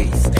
peace.